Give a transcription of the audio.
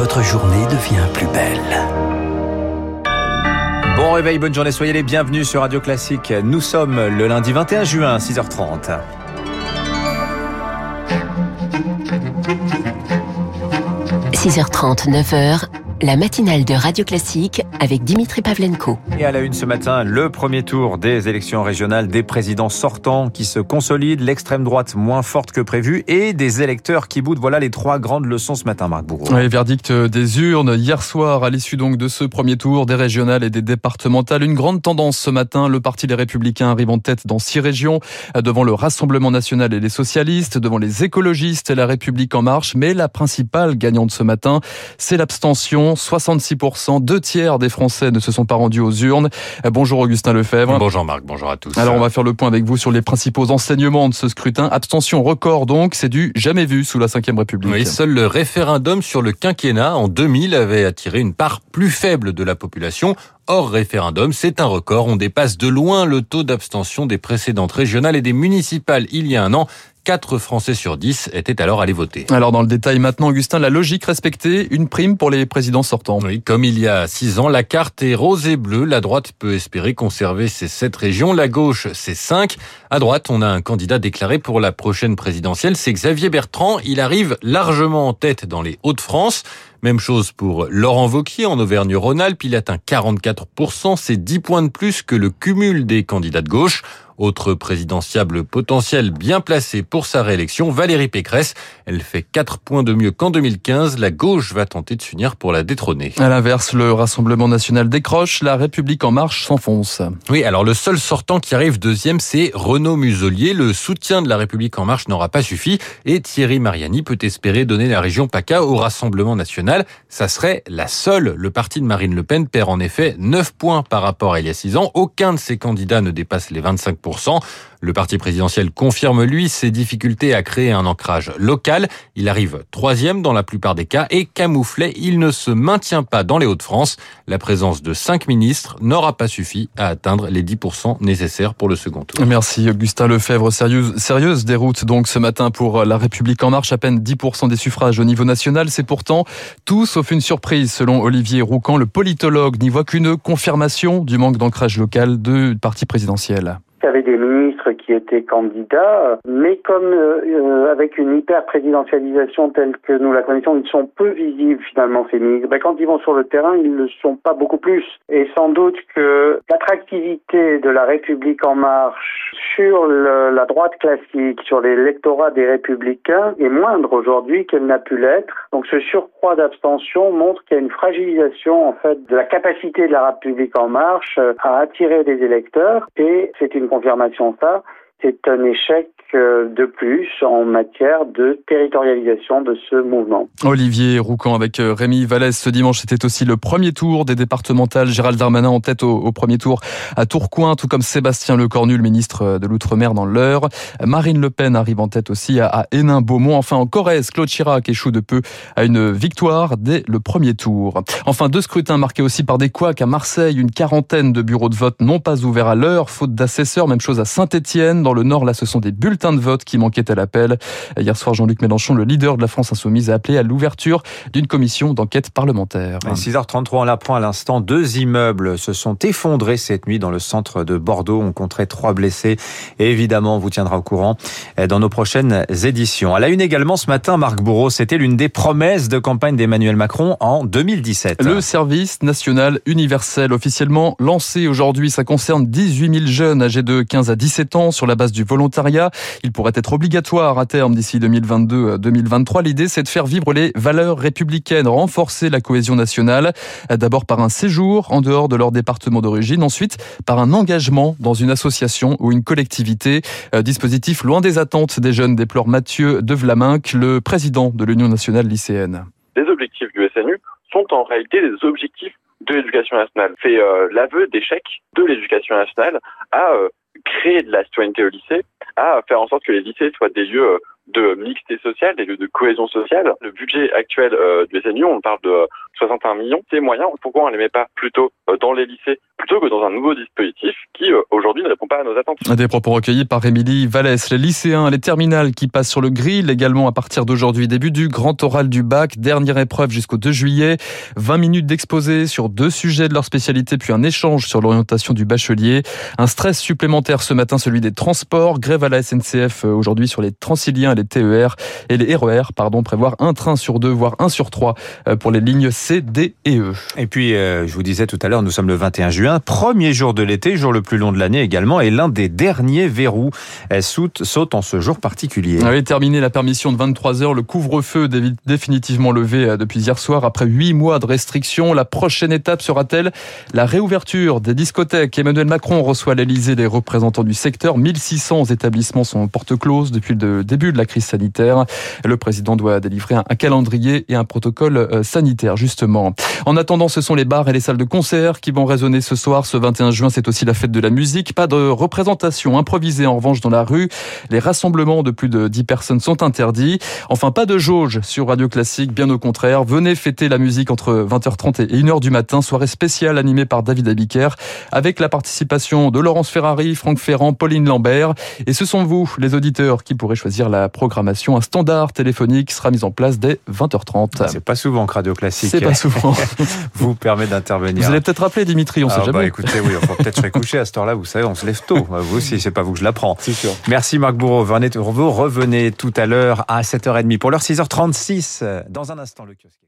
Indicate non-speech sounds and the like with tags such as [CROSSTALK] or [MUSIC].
votre journée devient plus belle. Bon réveil, bonne journée, soyez les bienvenus sur Radio Classique. Nous sommes le lundi 21 juin, 6h30. – 6h30, 9h, la matinale de Radio Classique avec Dimitri Pavlenko. Et à la une ce matin, le premier tour des élections régionales des présidents sortants qui se consolident, l'extrême droite moins forte que prévu et des électeurs qui boudent. Voilà les trois grandes leçons ce matin, Marc Bourreau. Oui, verdict des urnes hier soir à l'issue donc de ce premier tour des régionales et des départementales. Une grande tendance ce matin, le Parti des Républicains arrive en tête dans six régions, devant le Rassemblement National et les socialistes, devant les écologistes et la République en marche. Mais la principale gagnante ce matin, c'est l'abstention 66%, deux tiers des Français ne se sont pas rendus aux urnes. Bonjour Augustin Lefebvre. Bonjour Marc, bonjour à tous. Alors on va faire le point avec vous sur les principaux enseignements de ce scrutin. Abstention record donc, c'est du jamais vu sous la Ve République. Oui, seul le référendum sur le quinquennat en 2000 avait attiré une part plus faible de la population hors référendum. C'est un record. On dépasse de loin le taux d'abstention des précédentes régionales et des municipales il y a un an. 4 Français sur 10 étaient alors allés voter. Alors dans le détail maintenant, Augustin, la logique respectée, une prime pour les présidents sortants. Oui, comme il y a 6 ans, la carte est rose et bleue. La droite peut espérer conserver ses 7 régions, la gauche ses 5. À droite, on a un candidat déclaré pour la prochaine présidentielle, c'est Xavier Bertrand. Il arrive largement en tête dans les Hauts-de-France. Même chose pour Laurent Vauquier en Auvergne-Rhône-Alpes. Il atteint 44%. C'est 10 points de plus que le cumul des candidats de gauche. Autre présidentiable potentiel bien placé pour sa réélection, Valérie Pécresse. Elle fait 4 points de mieux qu'en 2015. La gauche va tenter de s'unir pour la détrôner. À l'inverse, le Rassemblement national décroche, la République en marche s'enfonce. Oui, alors le seul sortant qui arrive deuxième, c'est Renaud Muselier. Le soutien de la République en marche n'aura pas suffi et Thierry Mariani peut espérer donner la région PACA au Rassemblement national. Ça serait la seule. Le parti de Marine Le Pen perd en effet 9 points par rapport à il y a 6 ans. Aucun de ses candidats ne dépasse les 25%. Le parti présidentiel confirme, lui, ses difficultés à créer un ancrage local. Il arrive troisième dans la plupart des cas et camouflé, il ne se maintient pas dans les Hauts-de-France. La présence de cinq ministres n'aura pas suffi à atteindre les 10% nécessaires pour le second tour. Merci Augustin Lefebvre. Sérieuse, sérieuse déroute donc ce matin pour La République en marche. À peine 10% des suffrages au niveau national. C'est pourtant tout sauf une surprise selon Olivier Roucan. Le politologue n'y voit qu'une confirmation du manque d'ancrage local du parti présidentiel. Il y avait des ministres qui étaient candidats, mais comme euh, euh, avec une hyper présidentialisation telle que nous la connaissons, ils sont peu visibles finalement ces ministres. Ben, quand ils vont sur le terrain, ils ne le sont pas beaucoup plus. Et sans doute que l'attractivité de la République en marche sur la droite classique, sur l'électorat des républicains, est moindre aujourd'hui qu'elle n'a pu l'être. Donc ce surcroît d'abstention montre qu'il y a une fragilisation en fait de la capacité de la République en marche euh, à attirer des électeurs et c'est une confirmation ça, c'est un échec euh, de plus en matière de territorialisation de ce mouvement. Olivier Roucan avec euh, Rémi Vallès ce dimanche, c'était aussi le premier tour des départementales. Gérald Darmanin en tête au, premier tour à Tourcoing, tout comme Sébastien Lecornu, le ministre de l'Outre-mer dans l'heure. Marine Le Pen arrive en tête aussi à, Hénin-Beaumont. Enfin, en Corrèze, Claude Chirac échoue de peu à une victoire dès le premier tour. Enfin, deux scrutins marqués aussi par des couacs à Marseille. Une quarantaine de bureaux de vote n'ont pas ouvert à l'heure, faute d'assesseurs. Même chose à Saint-Etienne. Dans le nord, là, ce sont des bulletins de vote qui manquait à l'appel. Hier soir, Jean-Luc Mélenchon, le leader de la France insoumise, a appelé à l'ouverture d'une commission d'enquête parlementaire. 6h33, on l'apprend à l'instant, deux immeubles se sont effondrés cette nuit dans le centre de Bordeaux. On compterait trois blessés. Et évidemment, on vous tiendra au courant dans nos prochaines éditions. À la une également ce matin, Marc Bourreau, c'était l'une des promesses de campagne d'Emmanuel Macron en 2017. Le service national universel officiellement lancé aujourd'hui, ça concerne 18 000 jeunes âgés de 15 à 17 ans sur la base du volontariat. Il pourrait être obligatoire à terme d'ici 2022-2023. L'idée, c'est de faire vivre les valeurs républicaines, renforcer la cohésion nationale, d'abord par un séjour en dehors de leur département d'origine, ensuite par un engagement dans une association ou une collectivité. Euh, dispositif loin des attentes des jeunes, déplore Mathieu Devlaminck, le président de l'Union nationale lycéenne. Les objectifs du SNU sont en réalité des objectifs de l'éducation nationale. C'est euh, l'aveu d'échec de l'éducation nationale à euh, créer de la citoyenneté au lycée, à faire en sorte que les lycées soient des lieux euh, de mixité sociale, des lieux de cohésion sociale. Le budget actuel euh, du SNU, on parle de 61 millions. Ces moyens, pourquoi on ne les met pas plutôt euh, dans les lycées plutôt que dans un nouveau dispositif qui euh, aujourd'hui ne répond pas à nos attentes? Des propos recueillis par Émilie Vallès. Les lycéens, les terminales qui passent sur le grill également à partir d'aujourd'hui. Début du grand oral du bac, dernière épreuve jusqu'au 2 juillet. 20 minutes d'exposé sur deux sujets de leur spécialité, puis un échange sur l'orientation du bachelier. Un stress supplémentaire ce matin, celui des transports. Grève à la SNCF aujourd'hui sur les Transiliens les TER et les RER, pardon, prévoir un train sur deux, voire un sur trois euh, pour les lignes C, D et E. Et puis, euh, je vous disais tout à l'heure, nous sommes le 21 juin, premier jour de l'été, jour le plus long de l'année également, et l'un des derniers verrous saute, saute en ce jour particulier. Oui, terminé la permission de 23 heures, le couvre-feu définitivement levé euh, depuis hier soir après huit mois de restrictions. La prochaine étape sera-t-elle la réouverture des discothèques? Emmanuel Macron reçoit à l'Elysée les représentants du secteur. 1600 établissements sont porte close depuis le début de la crise sanitaire. Le président doit délivrer un calendrier et un protocole euh, sanitaire, justement. En attendant, ce sont les bars et les salles de concert qui vont résonner ce soir. Ce 21 juin, c'est aussi la fête de la musique. Pas de représentation improvisée, en revanche, dans la rue. Les rassemblements de plus de 10 personnes sont interdits. Enfin, pas de jauge sur Radio Classique, bien au contraire. Venez fêter la musique entre 20h30 et 1h du matin. Soirée spéciale animée par David Abiker, avec la participation de Laurence Ferrari, Franck Ferrand, Pauline Lambert. Et ce sont vous, les auditeurs, qui pourrez choisir la programmation. Un standard téléphonique sera mis en place dès 20h30. C'est pas souvent que Radio Classique C'est pas souvent. [LAUGHS] vous permet d'intervenir. Vous allez peut-être rappeler Dimitri, on ne sait ah, jamais. Bah, écoutez, oui, on va peut-être se coucher à cette heure-là. Vous savez, on se lève tôt. Vous aussi, c'est pas vous que je l'apprends. C'est sûr. Merci Marc Bourreau. Vous revenez tout à l'heure à 7h30 pour l'heure 6h36. Dans un instant, le kiosque.